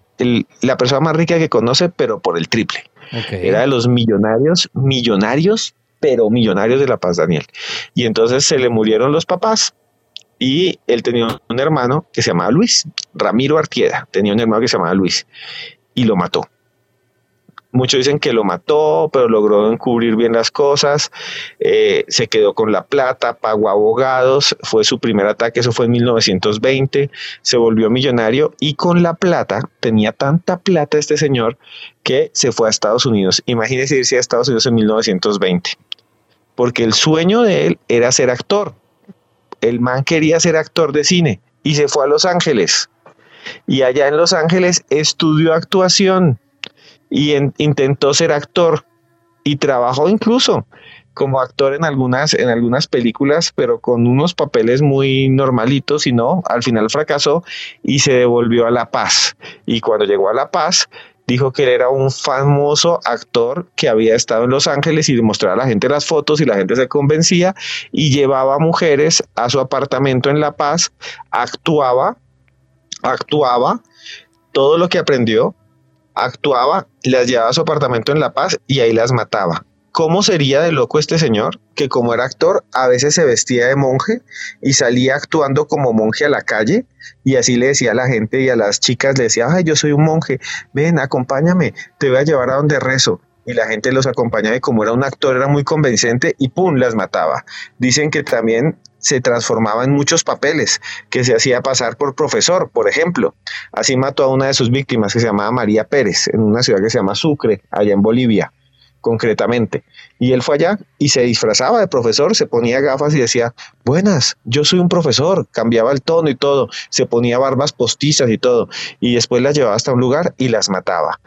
E: la persona más rica que conoce, pero por el triple. Era de los millonarios, millonarios, pero millonarios de La Paz, Daniel. Y entonces se le murieron los papás y él tenía un hermano que se llamaba Luis, Ramiro Artieda, tenía un hermano que se llamaba Luis, y lo mató. Muchos dicen que lo mató, pero logró encubrir bien las cosas, eh, se quedó con la plata, pagó abogados, fue su primer ataque, eso fue en 1920, se volvió millonario y con la plata, tenía tanta plata este señor que se fue a Estados Unidos. Imagínese irse a Estados Unidos en 1920, porque el sueño de él era ser actor el man quería ser actor de cine y se fue a Los Ángeles. Y allá en Los Ángeles estudió actuación y intentó ser actor y trabajó incluso como actor en algunas, en algunas películas, pero con unos papeles muy normalitos y no, al final fracasó y se devolvió a La Paz. Y cuando llegó a La Paz, dijo que era un famoso actor que había estado en Los Ángeles y demostraba a la gente las fotos y la gente se convencía y llevaba mujeres a su apartamento en La Paz, actuaba, actuaba, todo lo que aprendió, actuaba, las llevaba a su apartamento en La Paz y ahí las mataba. ¿Cómo sería de loco este señor? Que como era actor, a veces se vestía de monje y salía actuando como monje a la calle y así le decía a la gente y a las chicas, le decía, ay, yo soy un monje, ven, acompáñame, te voy a llevar a donde rezo. Y la gente los acompañaba y como era un actor era muy convincente y ¡pum! las mataba. Dicen que también se transformaba en muchos papeles, que se hacía pasar por profesor, por ejemplo. Así mató a una de sus víctimas que se llamaba María Pérez, en una ciudad que se llama Sucre, allá en Bolivia concretamente. Y él fue allá y se disfrazaba de profesor, se ponía gafas y decía, buenas, yo soy un profesor, cambiaba el tono y todo, se ponía barbas postizas y todo, y después las llevaba hasta un lugar y las mataba.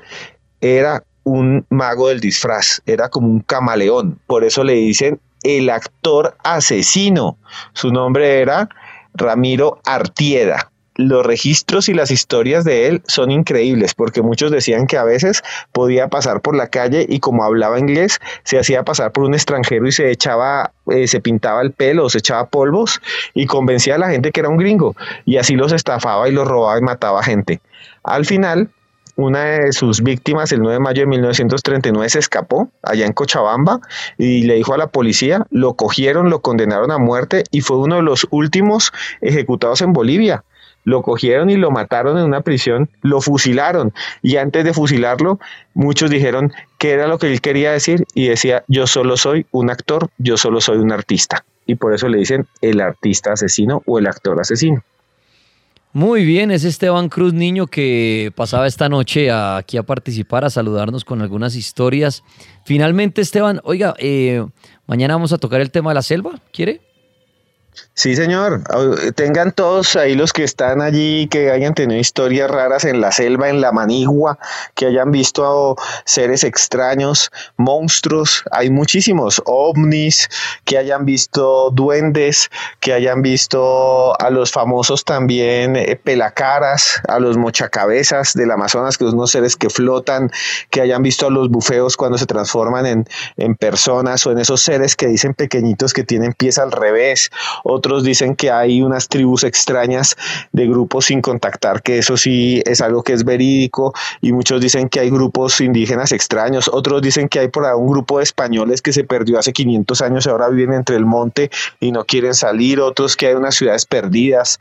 E: Era un mago del disfraz, era como un camaleón, por eso le dicen el actor asesino. Su nombre era Ramiro Artieda los registros y las historias de él son increíbles porque muchos decían que a veces podía pasar por la calle y como hablaba inglés se hacía pasar por un extranjero y se echaba eh, se pintaba el pelo se echaba polvos y convencía a la gente que era un gringo y así los estafaba y los robaba y mataba gente al final una de sus víctimas el 9 de mayo de 1939 se escapó allá en Cochabamba y le dijo a la policía, lo cogieron, lo condenaron a muerte y fue uno de los últimos ejecutados en Bolivia. Lo cogieron y lo mataron en una prisión, lo fusilaron. Y antes de fusilarlo muchos dijeron que era lo que él quería decir y decía yo solo soy un actor, yo solo soy un artista y por eso le dicen el artista asesino o el actor asesino.
B: Muy bien, es Esteban Cruz Niño que pasaba esta noche aquí a participar, a saludarnos con algunas historias. Finalmente, Esteban, oiga, eh, mañana vamos a tocar el tema de la selva, ¿quiere?
E: Sí, señor. Tengan todos ahí los que están allí, que hayan tenido historias raras en la selva, en la manigua, que hayan visto seres extraños, monstruos. Hay muchísimos ovnis, que hayan visto duendes, que hayan visto a los famosos también eh, pelacaras, a los mochacabezas del Amazonas, que son unos seres que flotan, que hayan visto a los bufeos cuando se transforman en, en personas o en esos seres que dicen pequeñitos que tienen pies al revés otros dicen que hay unas tribus extrañas de grupos sin contactar, que eso sí es algo que es verídico, y muchos dicen que hay grupos indígenas extraños, otros dicen que hay por ahí un grupo de españoles que se perdió hace 500 años y ahora viven entre el monte y no quieren salir, otros que hay unas ciudades perdidas,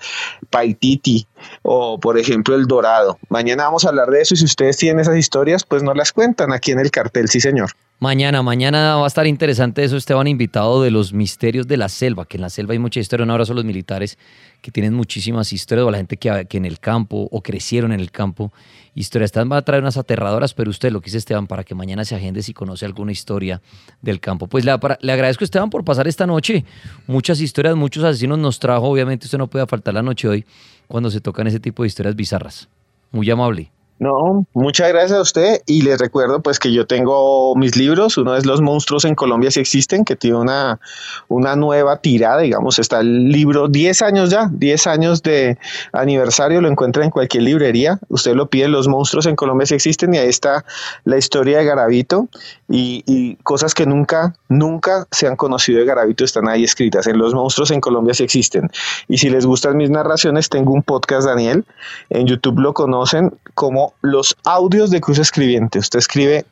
E: Paititi, o por ejemplo El Dorado. Mañana vamos a hablar de eso y si ustedes tienen esas historias, pues no las cuentan aquí en el cartel, sí señor.
B: Mañana, mañana va a estar interesante eso. Esteban invitado de los misterios de la selva, que en la selva hay mucha historia. Un abrazo a los militares que tienen muchísimas historias, o la gente que, que en el campo o crecieron en el campo. Historias. Están va a traer unas aterradoras, pero usted lo que Esteban para que mañana se agende si conoce alguna historia del campo. Pues le, le agradezco Esteban por pasar esta noche. Muchas historias, muchos asesinos nos trajo. Obviamente usted no puede faltar la noche hoy cuando se tocan ese tipo de historias bizarras. Muy amable.
E: No, muchas gracias a usted y les recuerdo pues que yo tengo mis libros, uno es Los monstruos en Colombia si existen, que tiene una, una nueva tirada, digamos, está el libro 10 años ya, 10 años de aniversario, lo encuentra en cualquier librería, usted lo pide, Los monstruos en Colombia si existen y ahí está la historia de Garavito y, y cosas que nunca, nunca se han conocido de Garavito están ahí escritas, en Los monstruos en Colombia si existen. Y si les gustan mis narraciones, tengo un podcast, Daniel, en YouTube lo conocen como los audios de Cruz Escribiente. Usted escribe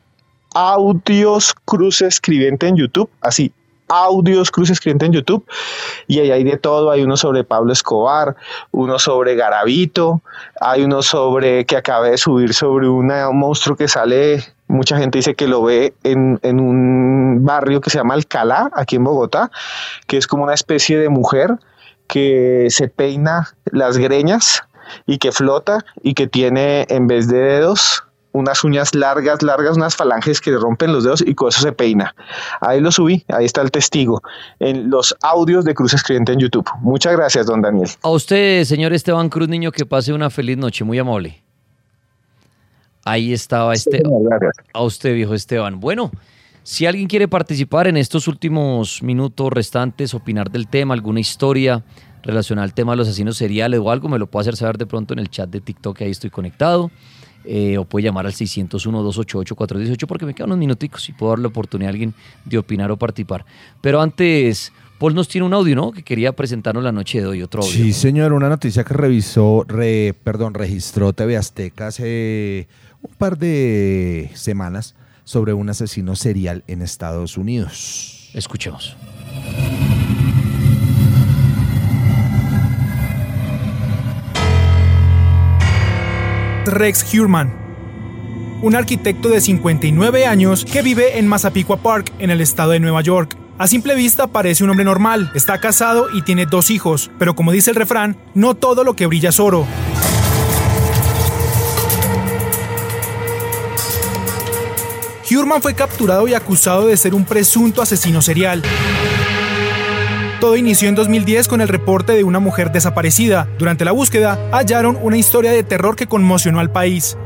E: audios Cruz Escribiente en YouTube, así, audios Cruz Escribiente en YouTube, y ahí hay de todo, hay uno sobre Pablo Escobar, uno sobre Garavito, hay uno sobre que acabé de subir sobre un monstruo que sale, mucha gente dice que lo ve en, en un barrio que se llama Alcalá, aquí en Bogotá, que es como una especie de mujer que se peina las greñas y que flota y que tiene en vez de dedos unas uñas largas, largas, unas falanges que rompen los dedos y con eso se peina. Ahí lo subí, ahí está el testigo, en los audios de Cruz Escribiente en YouTube. Muchas gracias, don Daniel.
B: A usted, señor Esteban Cruz Niño, que pase una feliz noche, muy amable. Ahí estaba este. a usted, viejo Esteban. Bueno, si alguien quiere participar en estos últimos minutos restantes, opinar del tema, alguna historia, relacionado al tema de los asesinos seriales o algo, me lo puede hacer saber de pronto en el chat de TikTok, que ahí estoy conectado. Eh, o puede llamar al 601-288-418 porque me quedan unos minuticos y puedo darle la oportunidad a alguien de opinar o participar. Pero antes, Paul nos tiene un audio, ¿no? Que quería presentarnos la noche de hoy, otro audio.
F: Sí, señor, una noticia que revisó, perdón, registró TV Azteca hace un par de semanas sobre un asesino serial en Estados Unidos.
B: Escuchemos.
G: Rex Hurman, un arquitecto de 59 años que vive en Massapequa Park, en el estado de Nueva York. A simple vista parece un hombre normal, está casado y tiene dos hijos, pero como dice el refrán, no todo lo que brilla es oro. Hurman fue capturado y acusado de ser un presunto asesino serial. Todo inició en 2010 con el reporte de una mujer desaparecida. Durante la búsqueda, hallaron una historia de terror que conmocionó al país.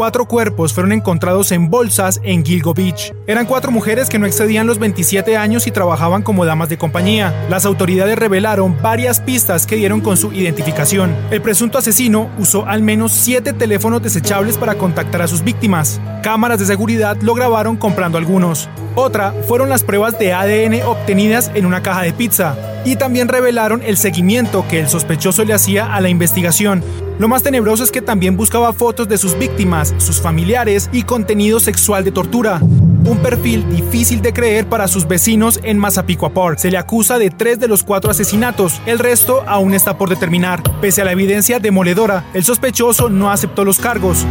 G: Cuatro cuerpos fueron encontrados en bolsas en Gilgo Beach. Eran cuatro mujeres que no excedían los 27 años y trabajaban como damas de compañía. Las autoridades revelaron varias pistas que dieron con su identificación. El presunto asesino usó al menos siete teléfonos desechables para contactar a sus víctimas. Cámaras de seguridad lo grabaron comprando algunos. Otra fueron las pruebas de ADN obtenidas en una caja de pizza. Y también revelaron el seguimiento que el sospechoso le hacía a la investigación. Lo más tenebroso es que también buscaba fotos de sus víctimas, sus familiares y contenido sexual de tortura. Un perfil difícil de creer para sus vecinos en Massapequa Park. Se le acusa de tres de los cuatro asesinatos. El resto aún está por determinar. Pese a la evidencia demoledora, el sospechoso no aceptó los cargos.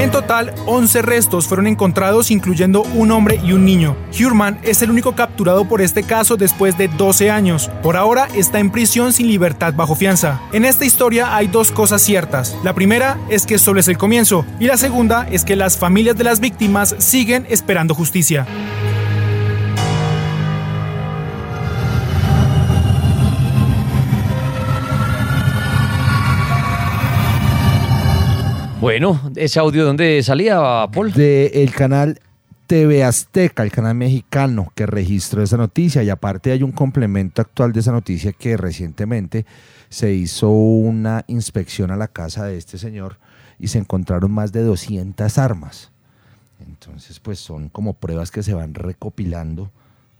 G: En total, 11 restos fueron encontrados, incluyendo un hombre y un niño. Hurman es el único capturado por este caso después de 12 años. Por ahora está en prisión sin libertad bajo fianza. En esta historia hay dos cosas ciertas. La primera es que solo es el comienzo, y la segunda es que las familias de las víctimas siguen esperando justicia.
B: Bueno, ese audio, ¿dónde salía, Paul?
F: Del canal TV Azteca, el canal mexicano que registró esa noticia y aparte hay un complemento actual de esa noticia que recientemente se hizo una inspección a la casa de este señor y se encontraron más de 200 armas. Entonces, pues son como pruebas que se van recopilando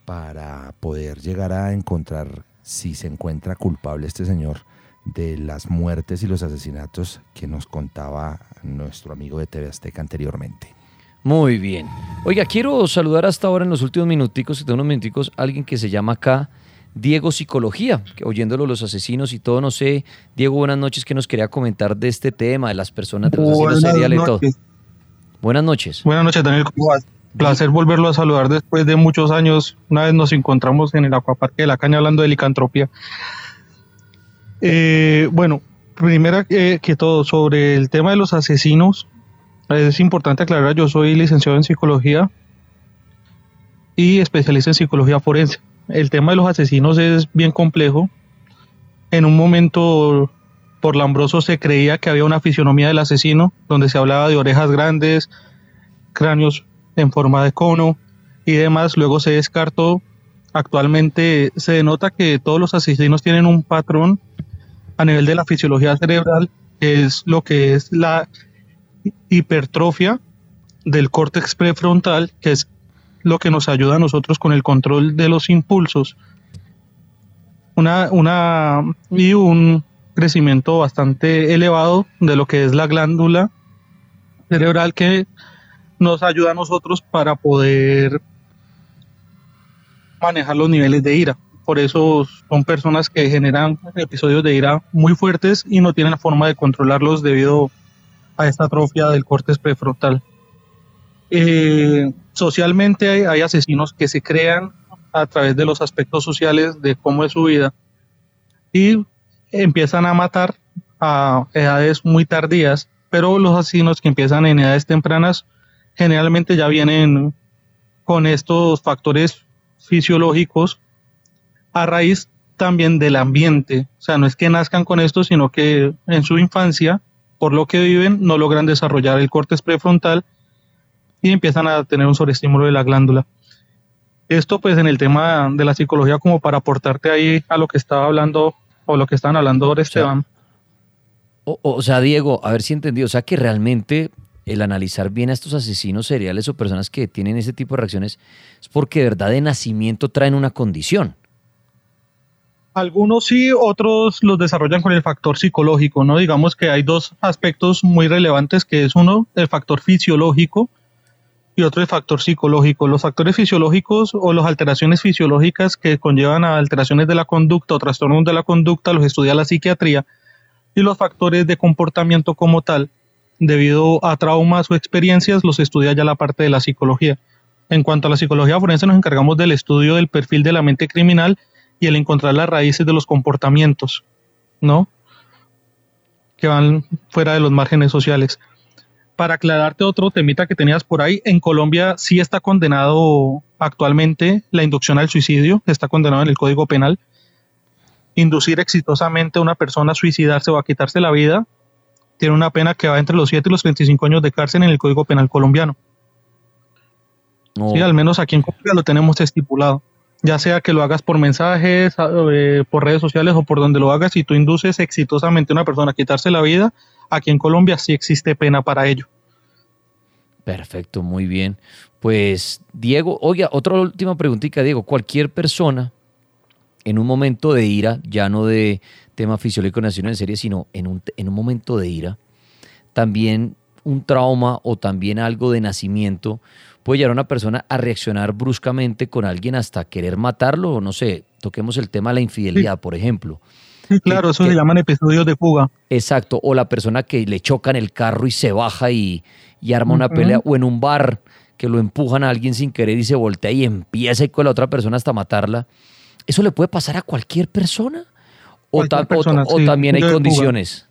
F: para poder llegar a encontrar si se encuentra culpable este señor de las muertes y los asesinatos que nos contaba nuestro amigo de TV Azteca anteriormente.
B: Muy bien. Oiga, quiero saludar hasta ahora en los últimos minuticos, de unos minuticos, a alguien que se llama acá Diego Psicología, que oyéndolo los asesinos y todo, no sé, Diego, buenas noches, que nos quería comentar de este tema, de las personas, de los asesinos seriales y todo. Buenas noches.
H: Buenas noches, Daniel. ¿Cómo vas? Placer volverlo a saludar después de muchos años. Una vez nos encontramos en el Acuaparque de la Caña hablando de licantropía. Eh, bueno, primera que todo, sobre el tema de los asesinos, es importante aclarar, yo soy licenciado en psicología y especialista en psicología forense. El tema de los asesinos es bien complejo. En un momento por Lambroso se creía que había una fisionomía del asesino, donde se hablaba de orejas grandes, cráneos en forma de cono y demás. Luego se descartó. Actualmente se denota que todos los asesinos tienen un patrón a nivel de la fisiología cerebral, es lo que es la hipertrofia del córtex prefrontal, que es lo que nos ayuda a nosotros con el control de los impulsos. Una, una, y un crecimiento bastante elevado de lo que es la glándula cerebral que nos ayuda a nosotros para poder manejar los niveles de ira por eso son personas que generan episodios de ira muy fuertes y no tienen forma de controlarlos debido a esta atrofia del corte prefrontal. Eh, socialmente hay, asesinos que se crean a través de los aspectos sociales de cómo es su vida y empiezan a matar a edades muy tardías, pero los asesinos que empiezan en edades tempranas generalmente ya vienen con estos factores fisiológicos a raíz también del ambiente. O sea, no es que nazcan con esto, sino que en su infancia, por lo que viven, no logran desarrollar el corte prefrontal y empiezan a tener un sobreestímulo de la glándula. Esto pues en el tema de la psicología como para aportarte ahí a lo que estaba hablando o lo que estaban hablando ahora Esteban.
B: O, o, sea, Diego, a ver si entendí, o sea que realmente el analizar bien a estos asesinos seriales o personas que tienen ese tipo de reacciones es porque de verdad de nacimiento traen una condición.
H: Algunos sí, otros los desarrollan con el factor psicológico, ¿no? Digamos que hay dos aspectos muy relevantes, que es uno, el factor fisiológico y otro, el factor psicológico. Los factores fisiológicos o las alteraciones fisiológicas que conllevan a alteraciones de la conducta o trastornos de la conducta los estudia la psiquiatría y los factores de comportamiento como tal, debido a traumas o experiencias, los estudia ya la parte de la psicología. En cuanto a la psicología forense, nos encargamos del estudio del perfil de la mente criminal y el encontrar las raíces de los comportamientos, ¿no? Que van fuera de los márgenes sociales. Para aclararte otro temita que tenías por ahí, en Colombia sí está condenado actualmente la inducción al suicidio, está condenado en el Código Penal. Inducir exitosamente a una persona a suicidarse o a quitarse la vida tiene una pena que va entre los 7 y los 25 años de cárcel en el Código Penal colombiano. Sí, al menos aquí en Colombia lo tenemos estipulado ya sea que lo hagas por mensajes, eh, por redes sociales o por donde lo hagas, y tú induces exitosamente a una persona a quitarse la vida, aquí en Colombia sí existe pena para ello.
B: Perfecto, muy bien. Pues Diego, oiga, otra última preguntita, Diego, cualquier persona en un momento de ira, ya no de tema fisiológico nacional en serie, sino en un, en un momento de ira, también un trauma o también algo de nacimiento puede llevar a una persona a reaccionar bruscamente con alguien hasta querer matarlo, o no sé, toquemos el tema de la infidelidad, por ejemplo.
H: Sí, claro, eso se llaman episodios de fuga.
B: Exacto, o la persona que le choca en el carro y se baja y, arma una pelea, o en un bar que lo empujan a alguien sin querer y se voltea y empieza con la otra persona hasta matarla. ¿Eso le puede pasar a cualquier persona? ¿O, también hay condiciones?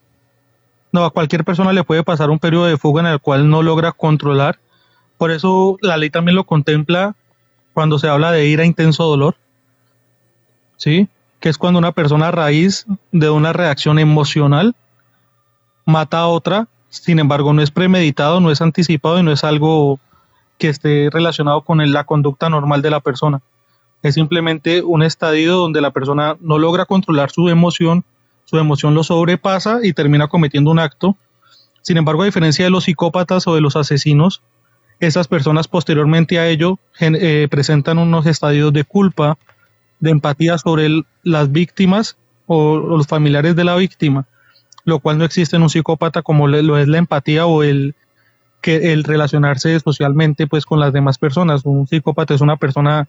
H: No, a cualquier persona le puede pasar un periodo de fuga en el cual no logra controlar por eso la ley también lo contempla cuando se habla de ira, intenso dolor, ¿sí? Que es cuando una persona a raíz de una reacción emocional mata a otra, sin embargo no es premeditado, no es anticipado y no es algo que esté relacionado con la conducta normal de la persona. Es simplemente un estadio donde la persona no logra controlar su emoción, su emoción lo sobrepasa y termina cometiendo un acto. Sin embargo, a diferencia de los psicópatas o de los asesinos, esas personas posteriormente a ello eh, presentan unos estadios de culpa, de empatía sobre las víctimas o, los familiares de la víctima, lo cual no existe en un psicópata como lo es la empatía o el, que, el relacionarse socialmente pues, con las demás personas. Un psicópata es una persona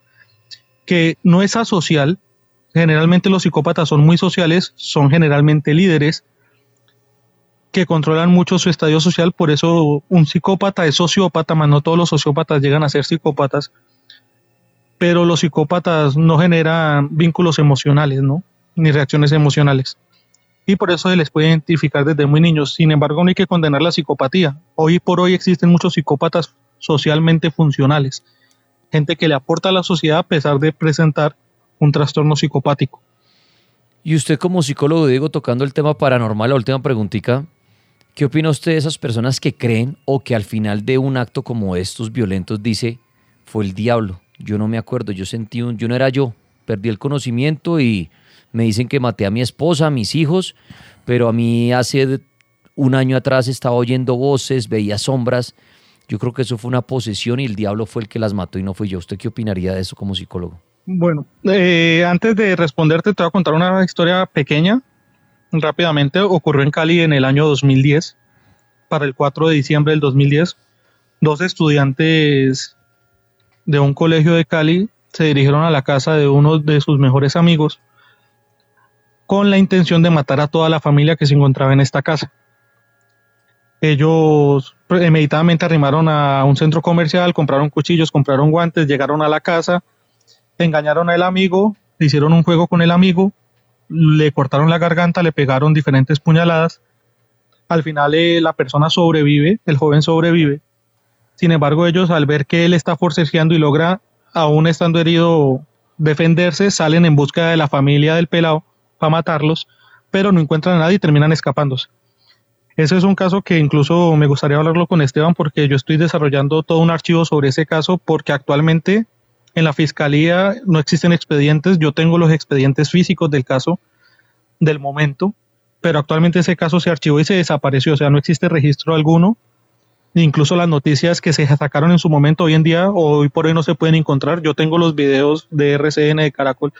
H: que no es asocial, generalmente los psicópatas son muy sociales, son generalmente líderes, que controlan mucho su estadio social, por eso un psicópata es sociópata, más no todos los sociópatas llegan a ser psicópatas, pero los psicópatas no generan vínculos emocionales, ¿no? Ni reacciones emocionales. Y por eso se les puede identificar desde muy niños. Sin embargo, no hay que condenar la psicopatía. Hoy por hoy existen muchos psicópatas socialmente funcionales. Gente que le aporta a la sociedad a pesar de presentar un trastorno psicopático.
B: Y usted como psicólogo, Diego, tocando el tema paranormal, la última preguntita, ¿Qué opina usted de esas personas que creen o que al final de un acto como estos violentos dice, fue el diablo? Yo no me acuerdo, yo sentí un, yo no era yo, perdí el conocimiento y me dicen que maté a mi esposa, a mis hijos, pero a mí hace un año atrás estaba oyendo voces, veía sombras. Yo creo que eso fue una posesión y el diablo fue el que las mató y no fui yo. ¿Usted qué opinaría de eso como psicólogo?
H: Bueno, eh, antes de responderte, te voy a contar una historia pequeña rápidamente ocurrió en Cali en el año 2010, para el 4 de diciembre del 2010. Dos estudiantes de un colegio de Cali se dirigieron a la casa de uno de sus mejores amigos con la intención de matar a toda la familia que se encontraba en esta casa. Ellos premeditadamente arrimaron a un centro comercial, compraron cuchillos, compraron guantes, llegaron a la casa, engañaron al amigo, hicieron un juego con el amigo le cortaron la garganta, le pegaron diferentes puñaladas. Al final eh, la persona sobrevive, el joven sobrevive. Sin embargo, ellos al ver que él está forcejeando y logra, aún estando herido, defenderse, salen en busca de la familia del pelado para matarlos, pero no encuentran a nadie y terminan escapándose. Ese es un caso que incluso me gustaría hablarlo con Esteban porque yo estoy desarrollando todo un archivo sobre ese caso porque actualmente en la fiscalía no existen expedientes, yo tengo los expedientes físicos del caso del momento, pero actualmente ese caso se archivó y se desapareció, o sea, no existe registro alguno. Incluso las noticias que se sacaron en su momento hoy en día, hoy por hoy no se pueden encontrar. Yo tengo los videos de RCN de Caracol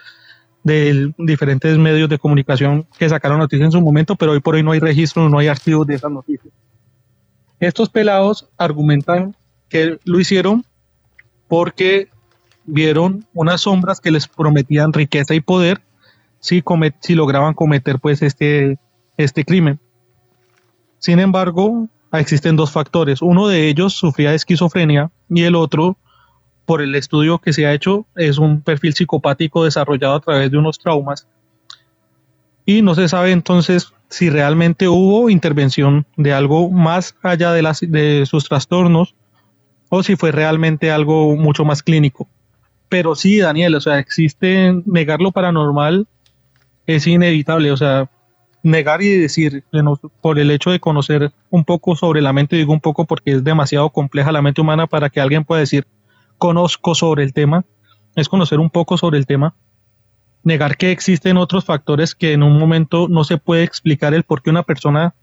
H: de diferentes medios de comunicación que sacaron noticias en su momento, pero hoy por hoy no hay registro, no hay archivos de esas noticias. Estos pelados argumentan que lo hicieron porque vieron unas sombras que les prometían riqueza y poder si, si lograban cometer pues este, este crimen. Sin embargo, existen dos factores. Uno de ellos sufría de esquizofrenia y el otro, por el estudio que se ha hecho, es un perfil psicopático desarrollado a través de unos traumas. Y no se sabe entonces si realmente hubo intervención de algo más allá de, las, de sus trastornos o si fue realmente algo mucho más clínico. Pero sí, Daniel, o sea, existe negar lo paranormal es inevitable, o sea, negar y decir por el hecho de conocer un poco sobre la mente, digo un poco porque es demasiado compleja la mente humana para que alguien pueda decir conozco sobre el tema, es conocer un poco sobre el tema. Negar que existen otros factores que en un momento no se puede explicar el por qué una persona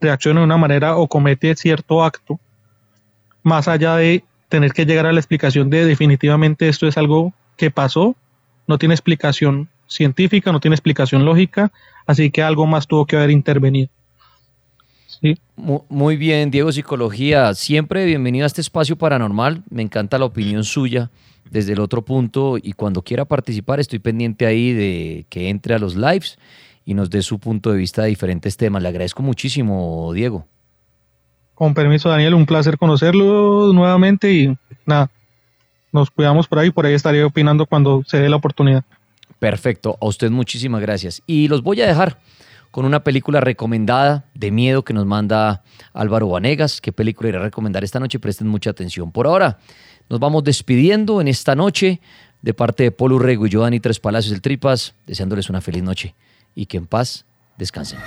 H: reacciona de una manera o comete cierto acto, más allá de tener que llegar a la explicación de definitivamente esto es algo que pasó, no tiene explicación científica, no tiene explicación lógica, así que algo más tuvo que haber intervenido.
B: Muy bien, Diego Psicología, siempre bienvenido a este espacio paranormal, me encanta la opinión suya desde el otro punto y cuando quiera participar estoy pendiente ahí de que entre a los lives y nos dé su punto de vista de diferentes temas. Le agradezco muchísimo, Diego.
H: Con permiso, Daniel, un placer conocerlo nuevamente y nada, nos cuidamos por ahí, por ahí estaré opinando cuando se dé la oportunidad.
B: Perfecto, a usted muchísimas gracias. Y los voy a dejar con una película recomendada de miedo que nos manda Álvaro Vanegas. ¿Qué película iré a recomendar esta noche? Presten mucha atención. Por ahora, nos vamos despidiendo en esta noche de parte de Polo Urrego y yo, Dani Tres Palacios del Tripas, deseándoles una feliz noche y que en paz descansen.